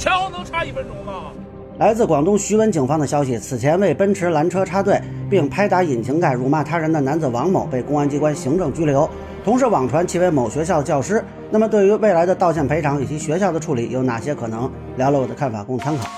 前后能差一分钟吗？来自广东徐闻警方的消息，此前为奔驰拦车插队并拍打引擎盖、辱骂他人的男子王某被公安机关行政拘留，同时网传其为某学校教师。那么，对于未来的道歉赔偿以及学校的处理有哪些可能？聊聊我的看法，供参考。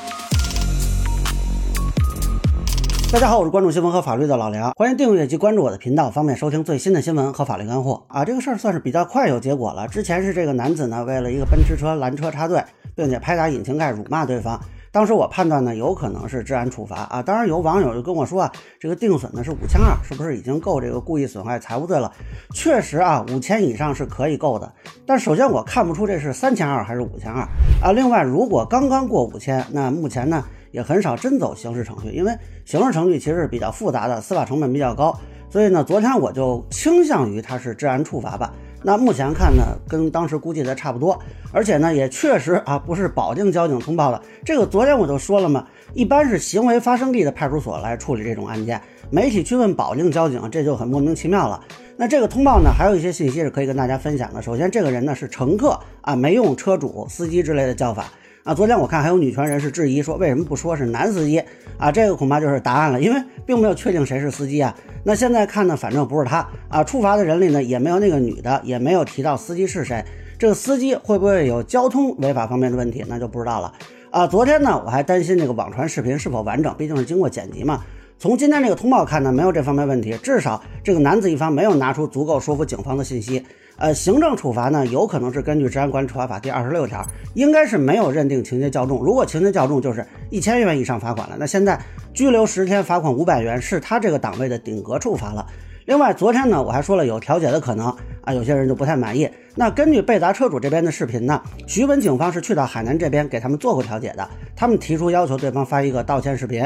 大家好，我是关注新闻和法律的老梁，欢迎订阅及关注我的频道，方便收听最新的新闻和法律干货啊。这个事儿算是比较快有结果了。之前是这个男子呢，为了一个奔驰车拦车插队，并且拍打引擎盖、辱骂对方。当时我判断呢，有可能是治安处罚啊。当然有网友就跟我说啊，这个定损呢是五千二，是不是已经够这个故意损害财物罪了？确实啊，五千以上是可以够的。但首先我看不出这是三千二还是五千二啊。另外，如果刚刚过五千，那目前呢也很少真走刑事程序，因为刑事程序其实是比较复杂的，司法成本比较高。所以呢，昨天我就倾向于它是治安处罚吧。那目前看呢，跟当时估计的差不多，而且呢，也确实啊，不是保定交警通报的。这个昨天我就说了嘛，一般是行为发生地的派出所来处理这种案件。媒体去问保定交警，这就很莫名其妙了。那这个通报呢，还有一些信息是可以跟大家分享的。首先，这个人呢是乘客啊，没用车主、司机之类的叫法。啊，昨天我看还有女权人士质疑说，为什么不说是男司机啊？这个恐怕就是答案了，因为并没有确定谁是司机啊。那现在看呢，反正不是他啊。处罚的人里呢，也没有那个女的，也没有提到司机是谁。这个司机会不会有交通违法方面的问题，那就不知道了啊。昨天呢，我还担心这个网传视频是否完整，毕竟是经过剪辑嘛。从今天这个通报看呢，没有这方面问题，至少这个男子一方没有拿出足够说服警方的信息。呃，行政处罚呢，有可能是根据《治安管理处罚法》第二十六条，应该是没有认定情节较重。如果情节较重，就是一千元以上罚款了。那现在拘留十天，罚款五百元，是他这个档位的顶格处罚了。另外，昨天呢，我还说了有调解的可能啊，有些人就不太满意。那根据被砸车主这边的视频呢，徐闻警方是去到海南这边给他们做过调解的，他们提出要求对方发一个道歉视频，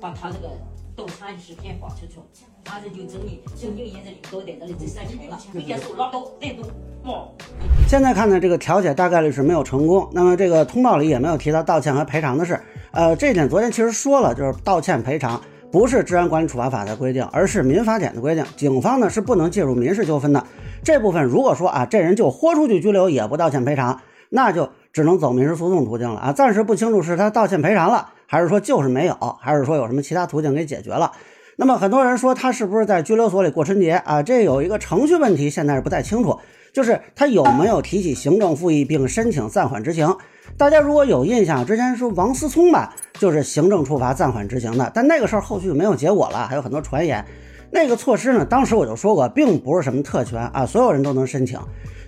把他这个动产视频发出去。他这就证明刑警也是都在这里这三天了，没接受老多人多哦。现在看呢，这个调解大概率是没有成功。那么这个通报里也没有提到道歉和赔偿的事。呃，这一点昨天其实说了，就是道歉赔偿不是治安管理处罚法的规定，而是民法典的规定。警方呢是不能介入民事纠纷的。这部分如果说啊，这人就豁出去拘留也不道歉赔偿，那就只能走民事诉讼途径了啊。暂时不清楚是他道歉赔偿了，还是说就是没有，还是说有什么其他途径给解决了。那么很多人说他是不是在拘留所里过春节啊？这有一个程序问题，现在是不太清楚，就是他有没有提起行政复议并申请暂缓执行？大家如果有印象，之前说王思聪吧，就是行政处罚暂缓执行的，但那个事儿后续没有结果了，还有很多传言。那个措施呢，当时我就说过，并不是什么特权啊，所有人都能申请。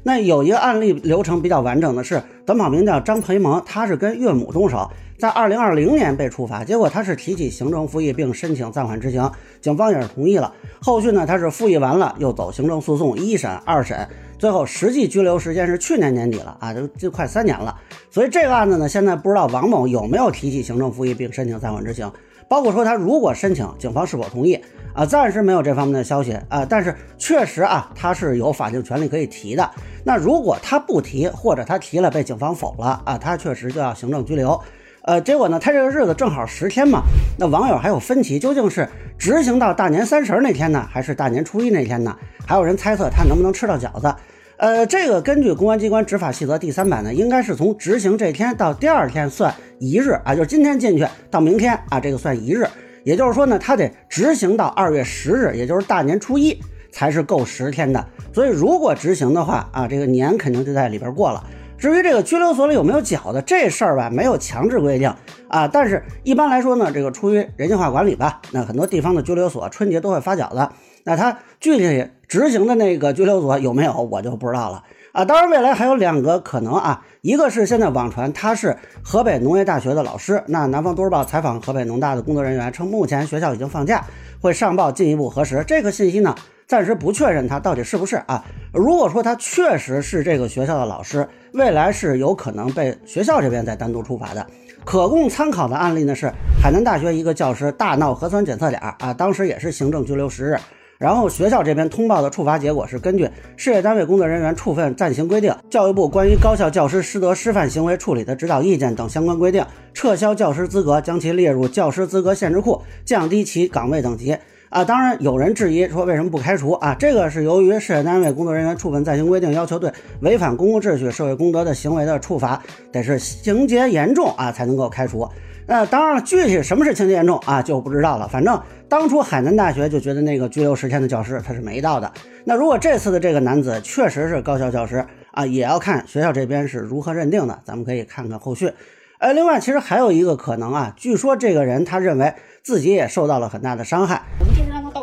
那有一个案例流程比较完整的是，短跑名叫张培萌，他是跟岳母动手。在二零二零年被处罚，结果他是提起行政复议并申请暂缓执行，警方也是同意了。后续呢，他是复议完了又走行政诉讼，一审、二审，最后实际拘留时间是去年年底了啊，就就快三年了。所以这个案子呢，现在不知道王某有没有提起行政复议并申请暂缓执行，包括说他如果申请，警方是否同意啊？暂时没有这方面的消息啊，但是确实啊，他是有法定权利可以提的。那如果他不提，或者他提了被警方否了啊，他确实就要行政拘留。呃，结果呢，他这个日子正好十天嘛，那网友还有分歧，究竟是执行到大年三十那天呢，还是大年初一那天呢？还有人猜测他能不能吃到饺子。呃，这个根据公安机关执法细则第三版呢，应该是从执行这天到第二天算一日啊，就是今天进去到明天啊，这个算一日。也就是说呢，他得执行到二月十日，也就是大年初一才是够十天的。所以如果执行的话啊，这个年肯定就在里边过了。至于这个拘留所里有没有饺子这事儿吧，没有强制规定啊，但是一般来说呢，这个出于人性化管理吧，那很多地方的拘留所春节都会发饺子。那他具体执行的那个拘留所有没有，我就不知道了啊。当然，未来还有两个可能啊，一个是现在网传他是河北农业大学的老师，那南方都市报采访河北农大的工作人员称，目前学校已经放假，会上报进一步核实。这个信息呢？暂时不确认他到底是不是啊？如果说他确实是这个学校的老师，未来是有可能被学校这边再单独处罚的。可供参考的案例呢是海南大学一个教师大闹核酸检测点啊，当时也是行政拘留十日。然后学校这边通报的处罚结果是根据事业单位工作人员处分暂行规定、教育部关于高校教师师德师范行为处理的指导意见等相关规定，撤销教师资格，将其列入教师资格限制库，降低其岗位等级。啊，当然有人质疑说为什么不开除啊？这个是由于事业单位工作人员处分暂行规定，要求对违反公共秩序、社会公德的行为的处罚得是情节严重啊才能够开除。那当然了，具体什么是情节严重啊就不知道了。反正当初海南大学就觉得那个拘留十天的教师他是没到的。那如果这次的这个男子确实是高校教师啊，也要看学校这边是如何认定的。咱们可以看看后续。呃，另外其实还有一个可能啊，据说这个人他认为。自己也受到了很大的伤害。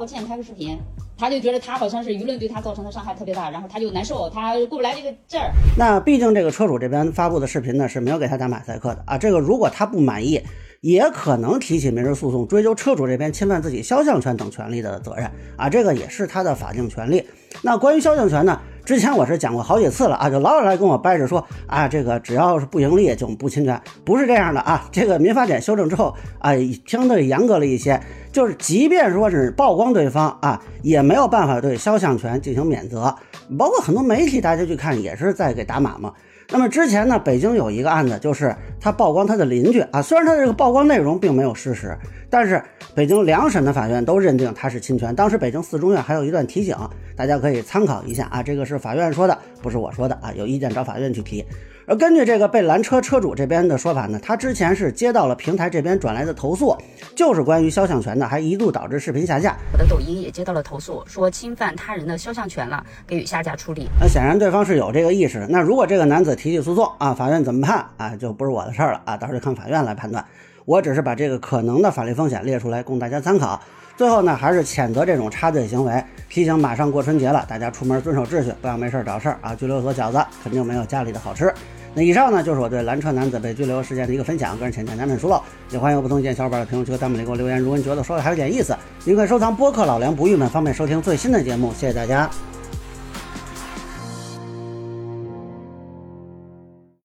我们就是让他道个歉，拍个视频，他就觉得他好像是舆论对他造成的伤害特别大，然后他就难受，他过不来这个劲儿。那毕竟这个车主这边发布的视频呢是没有给他打马赛克的啊。这个如果他不满意，也可能提起民事诉讼，追究车主这边侵犯自己肖像权等权利的责任啊。这个也是他的法定权利。那关于肖像权呢？之前我是讲过好几次了啊，就老有来跟我掰着说啊，这个只要是不盈利就不侵权，不是这样的啊。这个民法典修正之后啊，相对严格了一些，就是即便说是曝光对方啊，也没有办法对肖像权进行免责。包括很多媒体大家去看也是在给打码嘛。那么之前呢，北京有一个案子，就是他曝光他的邻居啊，虽然他的这个曝光内容并没有事实，但是北京两审的法院都认定他是侵权。当时北京四中院还有一段提醒，大家可以参考一下啊，这个是法院说的，不是我说的啊，有意见找法院去提。而根据这个被拦车车主这边的说法呢，他之前是接到了平台这边转来的投诉，就是关于肖像权的，还一度导致视频下架。我的抖音也接到了投诉，说侵犯他人的肖像权了，给予下架处理。那显然对方是有这个意识。那如果这个男子提起诉讼啊，法院怎么判啊，就不是我的事儿了啊，到时候看法院来判断。我只是把这个可能的法律风险列出来供大家参考。最后呢，还是谴责这种插队行为，提醒马上过春节了，大家出门遵守秩序，不要没事找事儿啊！拘留所饺子肯定没有家里的好吃。那以上呢，就是我对蓝车男子被拘留事件的一个分享，个人浅见难免疏漏，也欢迎不同意见小伙伴在评论区和弹幕里给我留言。如果你觉得说的还有点意思，您可以收藏播客老梁不郁闷，方便收听最新的节目。谢谢大家。